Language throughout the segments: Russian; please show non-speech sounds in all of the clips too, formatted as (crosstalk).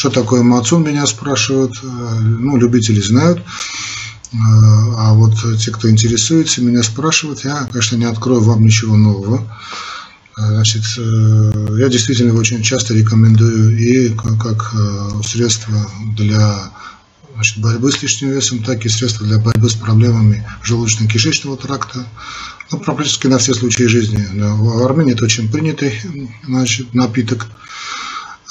Что такое мацун, меня спрашивают. Ну, любители знают. А вот те, кто интересуется, меня спрашивают, я, конечно, не открою вам ничего нового. Значит, я действительно очень часто рекомендую и как средство для значит, борьбы с лишним весом, так и средства для борьбы с проблемами желудочно-кишечного тракта. Ну, практически на все случаи жизни. В Армении это очень принятый значит, напиток.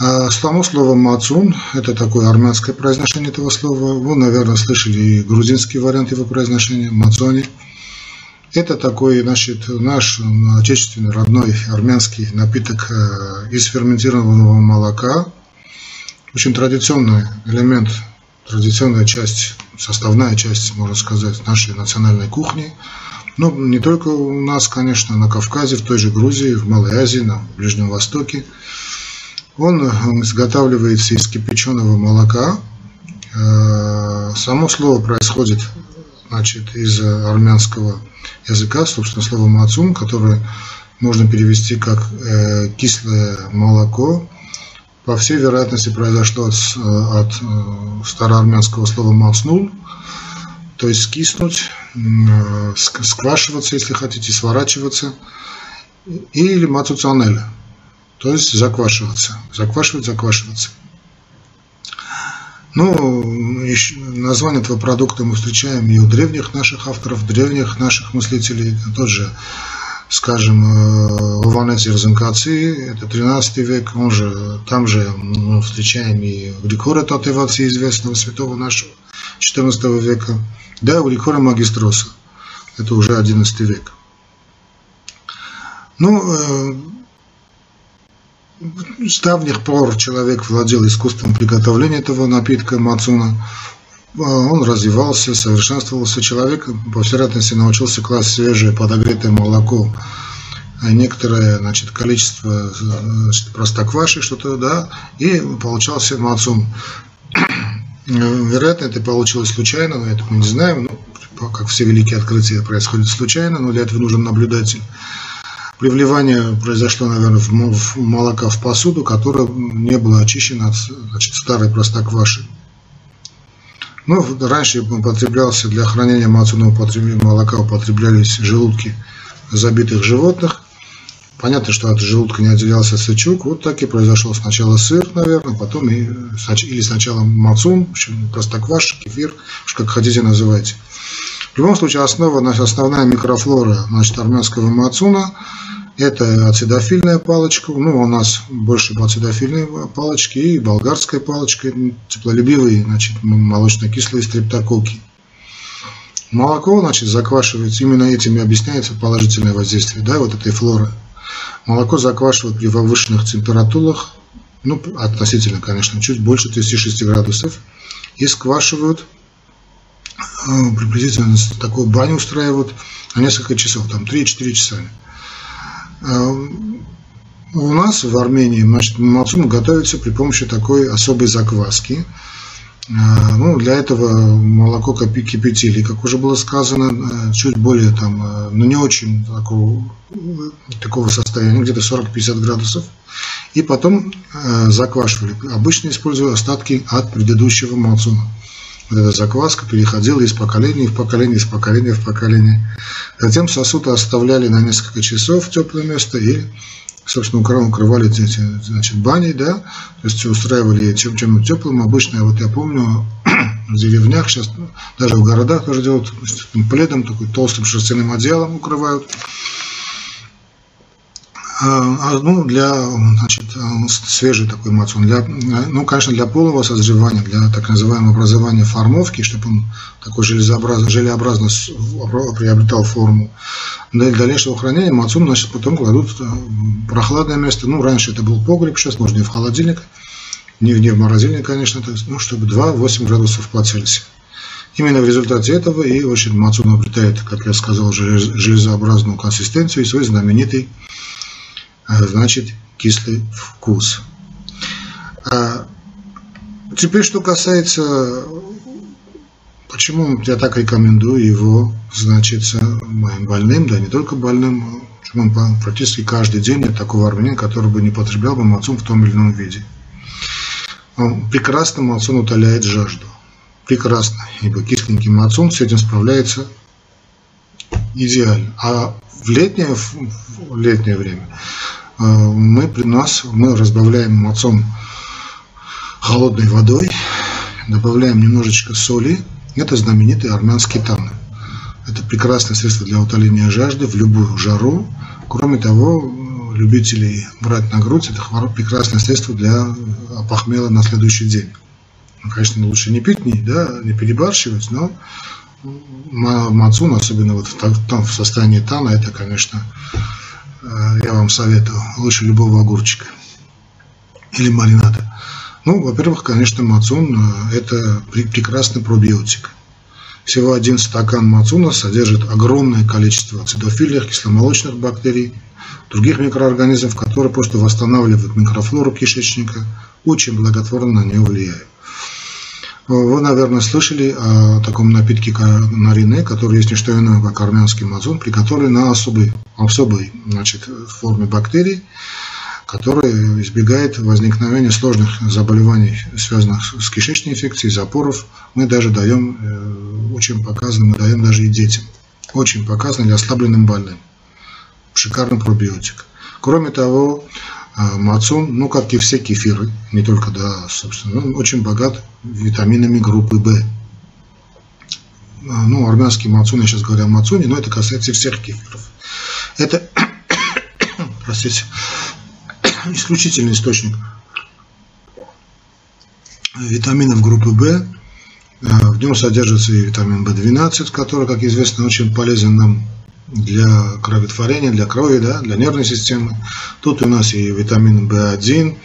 А само слово «мацун» – это такое армянское произношение этого слова. Вы, наверное, слышали и грузинский вариант его произношения – «мацони». Это такой, значит, наш отечественный, родной армянский напиток э, из ферментированного молока. Очень традиционный элемент, традиционная часть, составная часть, можно сказать, нашей национальной кухни. Но не только у нас, конечно, на Кавказе, в той же Грузии, в Малой Азии, на Ближнем Востоке. Он э, изготавливается из кипяченого молока. Э, само слово происходит значит, из армянского языка, собственно, слово мацун, которое можно перевести как э, кислое молоко. По всей вероятности произошло от, от староармянского слова мацнул, то есть скиснуть, сквашиваться, если хотите, сворачиваться, или мацуцанель, то есть заквашиваться, заквашивать, заквашиваться. Ну, название этого продукта мы встречаем и у древних наших авторов, древних наших мыслителей, тот же, скажем, Ованес э, Ерзенкаци, это 13 век, он же, там же мы встречаем и Григора Татеваци, известного святого нашего 14 века, да, у Магистроса, это уже 11 век. Ну, э, с пор человек владел искусством приготовления этого напитка мацуна. А, он развивался, совершенствовался. Человек, по всей вероятности, научился класть свежее подогретое молоко, а некоторое значит, количество значит, простокваши, что-то, да, и получался мацун. (clears throat) Вероятно, это получилось случайно, но это мы не знаем. Ну, как все великие открытия происходят случайно, но для этого нужен наблюдатель. При вливании произошло, наверное, в молока в посуду, которая не была очищена от значит, старой простокваши. Ну, раньше употреблялся для хранения мацуного молока употреблялись желудки забитых животных. Понятно, что от желудка не отделялся сычук. Вот так и произошел сначала сыр, наверное, потом и, или сначала мацун, в общем, простокваш, кефир, как хотите называйте. В любом случае, основа, основная микрофлора значит, армянского мацуна это ацидофильная палочка, ну, у нас больше ацидофильные палочки и болгарская палочка, теплолюбивые, значит, молочно-кислые стрептококки. Молоко, значит, заквашивается, именно этим и объясняется положительное воздействие, да, вот этой флоры. Молоко заквашивают при повышенных температурах, ну, относительно, конечно, чуть больше 36 градусов, и сквашивают приблизительно такую баню устраивают на несколько часов, там 3-4 часа. А, у нас в Армении значит, мацун готовится при помощи такой особой закваски. А, ну, для этого молоко кипятили, как уже было сказано, чуть более там, но ну, не очень такого, такого состояния, где-то 40-50 градусов. И потом заквашивали. Обычно используя остатки от предыдущего мацуна вот эта закваска переходила из поколения в поколение, из поколения в поколение. Затем сосуд оставляли на несколько часов в теплое место и, собственно, укрывали эти, значит, баней, да, то есть устраивали чем, чем теплым. Обычно, вот я помню, (clears throat) в деревнях сейчас, даже в городах тоже делают пледом, такой толстым шерстяным одеялом укрывают. А, а, ну, для значит, свежий такой мацун, для, ну, конечно, для полного созревания, для так называемого образования формовки, чтобы он такой железообразно, желеобразно приобретал форму. Для дальнейшего хранения мацун, значит, потом кладут в э, прохладное место. Ну, раньше это был погреб, сейчас можно и в холодильник, не, не в морозильник, конечно, то ну, чтобы 2-8 градусов по Цельсию. Именно в результате этого и очень мацун обретает, как я сказал, железообразную консистенцию и свой знаменитый значит кислый вкус. А теперь, что касается, почему я так рекомендую его, значит, моим больным, да не только больным, почему практически каждый день нет такого армянина, который бы не потреблял бы мацун в том или ином виде. прекрасно мацун утоляет жажду. Прекрасно. Ибо кисленький мацун с этим справляется идеально. А в летнее, в летнее время мы при нас мы разбавляем мацун холодной водой, добавляем немножечко соли. Это знаменитый армянский тан. Это прекрасное средство для утоления жажды в любую жару. Кроме того, любителей брать на грудь, это прекрасное средство для похмела на следующий день. Ну, конечно, лучше не пить, не, да, не перебарщивать, но мацун, особенно вот в, там, в состоянии тана, это, конечно, э, вам советую, лучше любого огурчика или маринада. Ну, во-первых, конечно, мацун э, – это прекрасный пробиотик. Всего один стакан мацуна содержит огромное количество ацидофильных, кисломолочных бактерий, других микроорганизмов, которые просто восстанавливают микрофлору кишечника, очень благотворно на нее влияют. Вы, наверное, слышали о таком напитке нарине, который есть не что иное, как армянский мазун, приготовленный на особой, особой значит, форме бактерий, которая избегает возникновения сложных заболеваний, связанных с кишечной инфекцией, запоров. Мы даже даем, э, очень показано, мы даем даже и детям. Очень показано для ослабленным больным. Шикарный пробиотик. Кроме того, а, Мацун, ну как и все кефиры, не только, да, собственно, он очень богат витаминами группы В. А, ну, армянский мацун, я сейчас говорю о мацуне, но это касается всех кефиров. Это, (coughs) простите, (coughs) исключительный источник витаминов группы В. А, в нем содержится и витамин В12, который, как известно, очень полезен нам для кроветворения, для крови, да, для нервной системы. Тут у нас и витамин В1,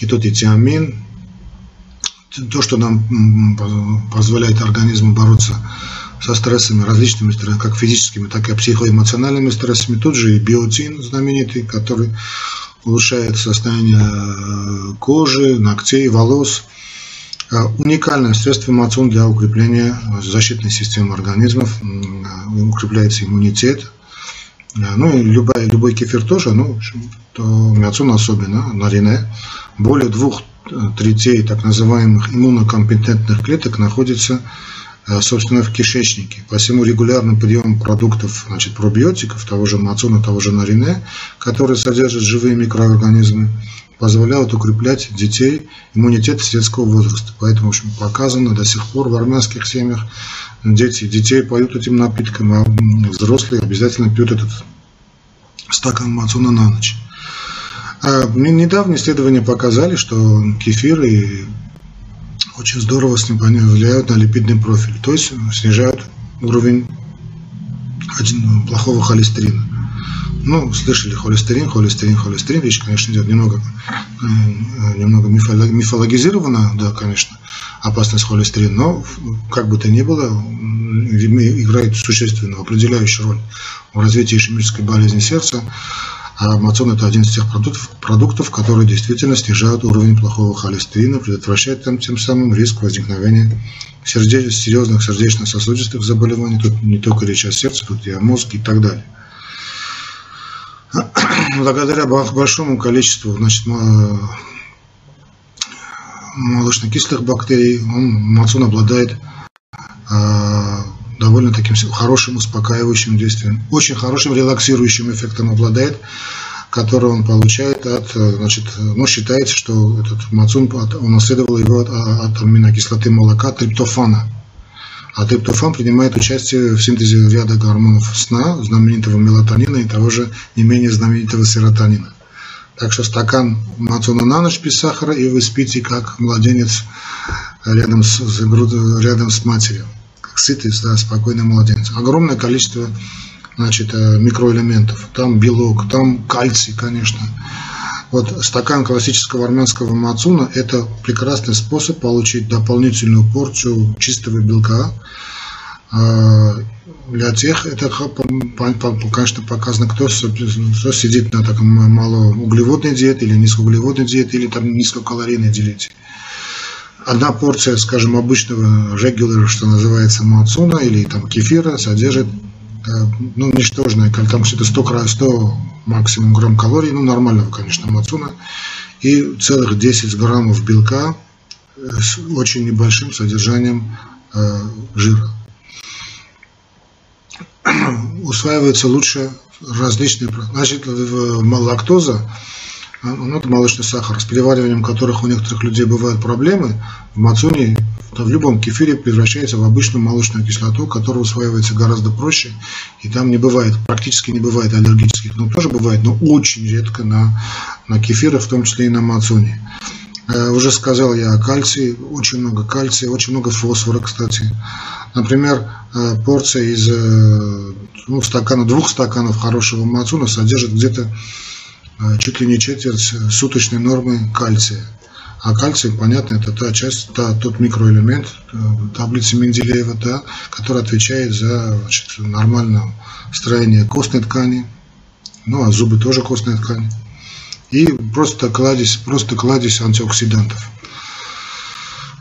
и тут и тиамин. То, что нам позволяет организму бороться со стрессами, различными стрессами, как физическими, так и психоэмоциональными стрессами. Тут же и биотин знаменитый, который улучшает состояние э, кожи, ногтей, волос. Э, уникальное средство мацун для укрепления защитной системы организмов, э, укрепляется иммунитет. Э, ну и любой, любой кефир тоже, ну, то мацун особенно, нарине. Более двух третей так называемых иммунокомпетентных клеток находится собственно, в кишечнике. Посему регулярным приемом продуктов, значит, пробиотиков, того же мацуна, того же нарине, которые содержат живые микроорганизмы, позволяют укреплять детей иммунитет с детского возраста. Поэтому, в общем, показано до сих пор в армянских семьях дети, детей поют этим напитком, а взрослые обязательно пьют этот стакан мацуна на ночь. А недавние исследования показали, что кефиры очень здорово влияют на липидный профиль, то есть снижают уровень плохого холестерина. Ну, слышали холестерин, холестерин, холестерин. Вещь, конечно, идет немного, э, немного мифологизирована, да, конечно, опасность холестерина, но как бы то ни было, играет существенную, определяющую роль в развитии ишемической болезни сердца. А мацон это один из тех продуктов, продуктов, которые действительно снижают уровень плохого холестерина, предотвращают тем, тем самым риск возникновения сердеч, серьезных сердечно-сосудистых заболеваний. Тут не только речь о сердце, тут и о мозге и так далее. Благодаря большому количеству значит, молочно-кислых бактерий, он, мацун обладает а, довольно таким хорошим успокаивающим действием, очень хорошим релаксирующим эффектом обладает, который он получает от, значит, ну, считается, что этот мацун унаследовал его от, от аминокислоты молока триптофана. А триптофан принимает участие в синтезе ряда гормонов сна, знаменитого мелатонина и того же не менее знаменитого серотонина. Так что стакан мацуна на ночь без сахара, и вы спите как младенец рядом с, рядом с матерью. Как сытый, да, спокойный младенец. Огромное количество значит, э, микроэлементов. Там белок, там кальций, конечно. Вот стакан классического армянского мацуна – это прекрасный способ получить дополнительную порцию чистого белка. А, для тех это, конечно, показано, кто, кто сидит на таком малоуглеводной диете или низкоуглеводной диете, или там низкокалорийной диете. Одна порция, скажем, обычного регулера, что называется мацуна или там кефира, содержит ну, ничтожное, там что-то 100, 100 максимум грамм калорий, ну, нормального, конечно, мацуна, и целых 10 граммов белка, с очень небольшим содержанием э, жира. (clears throat) Усваивается лучше различные... Значит, лактоза, ну, это молочный сахар, с перевариванием которых у некоторых людей бывают проблемы, в мацуне, в любом кефире превращается в обычную молочную кислоту, которая усваивается гораздо проще, и там не бывает, практически не бывает аллергических, ну, тоже бывает, но очень редко на, на кефиры, в том числе и на мацуне. Э, уже сказал я о кальции, очень много кальция, очень много фосфора, кстати. Например, э, порция из э, ну, стакана, двух стаканов хорошего мацуна содержит где-то чуть ли не четверть суточной нормы кальция. А кальций, понятно, это та часть, та, тот микроэлемент таблицы Менделеева, да, который отвечает за значит, нормальное строение костной ткани, ну а зубы тоже костная ткань и просто кладезь, просто кладезь антиоксидантов.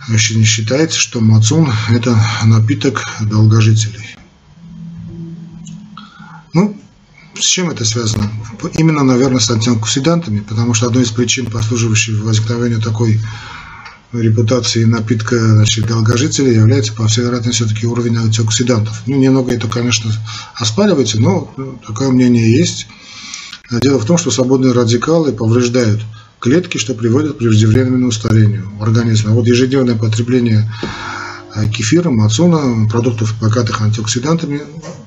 Вообще не считается, что мацун – это напиток долгожителей. С чем это связано? Именно, наверное, с антиоксидантами, потому что одной из причин, послуживающей возникновению такой репутации напитка значит, долгожителей является, по всей вероятности, все-таки уровень антиоксидантов. Ну, немного это, конечно, оспаривается, но такое мнение есть. Дело в том, что свободные радикалы повреждают клетки, что приводит к преждевременному старению организма. Вот ежедневное потребление э, кефира, мацуна, продуктов, богатых антиоксидантами,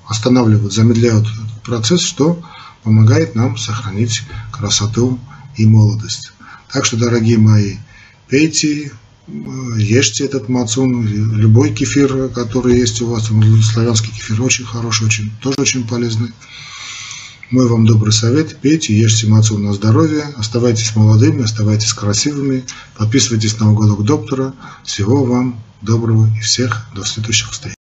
останавливают, замедляют процесс, что помогает нам сохранить красоту и молодость. Так что, дорогие мои, пейте, э, ешьте этот мацун, любой кефир, который есть у вас, славянский кефир очень хороший, очень, тоже очень полезный. Мой вам добрый совет. Пейте, ешьте мацу на здоровье. Оставайтесь молодыми, оставайтесь красивыми. Подписывайтесь на уголок доктора. Всего вам доброго и всех до следующих встреч.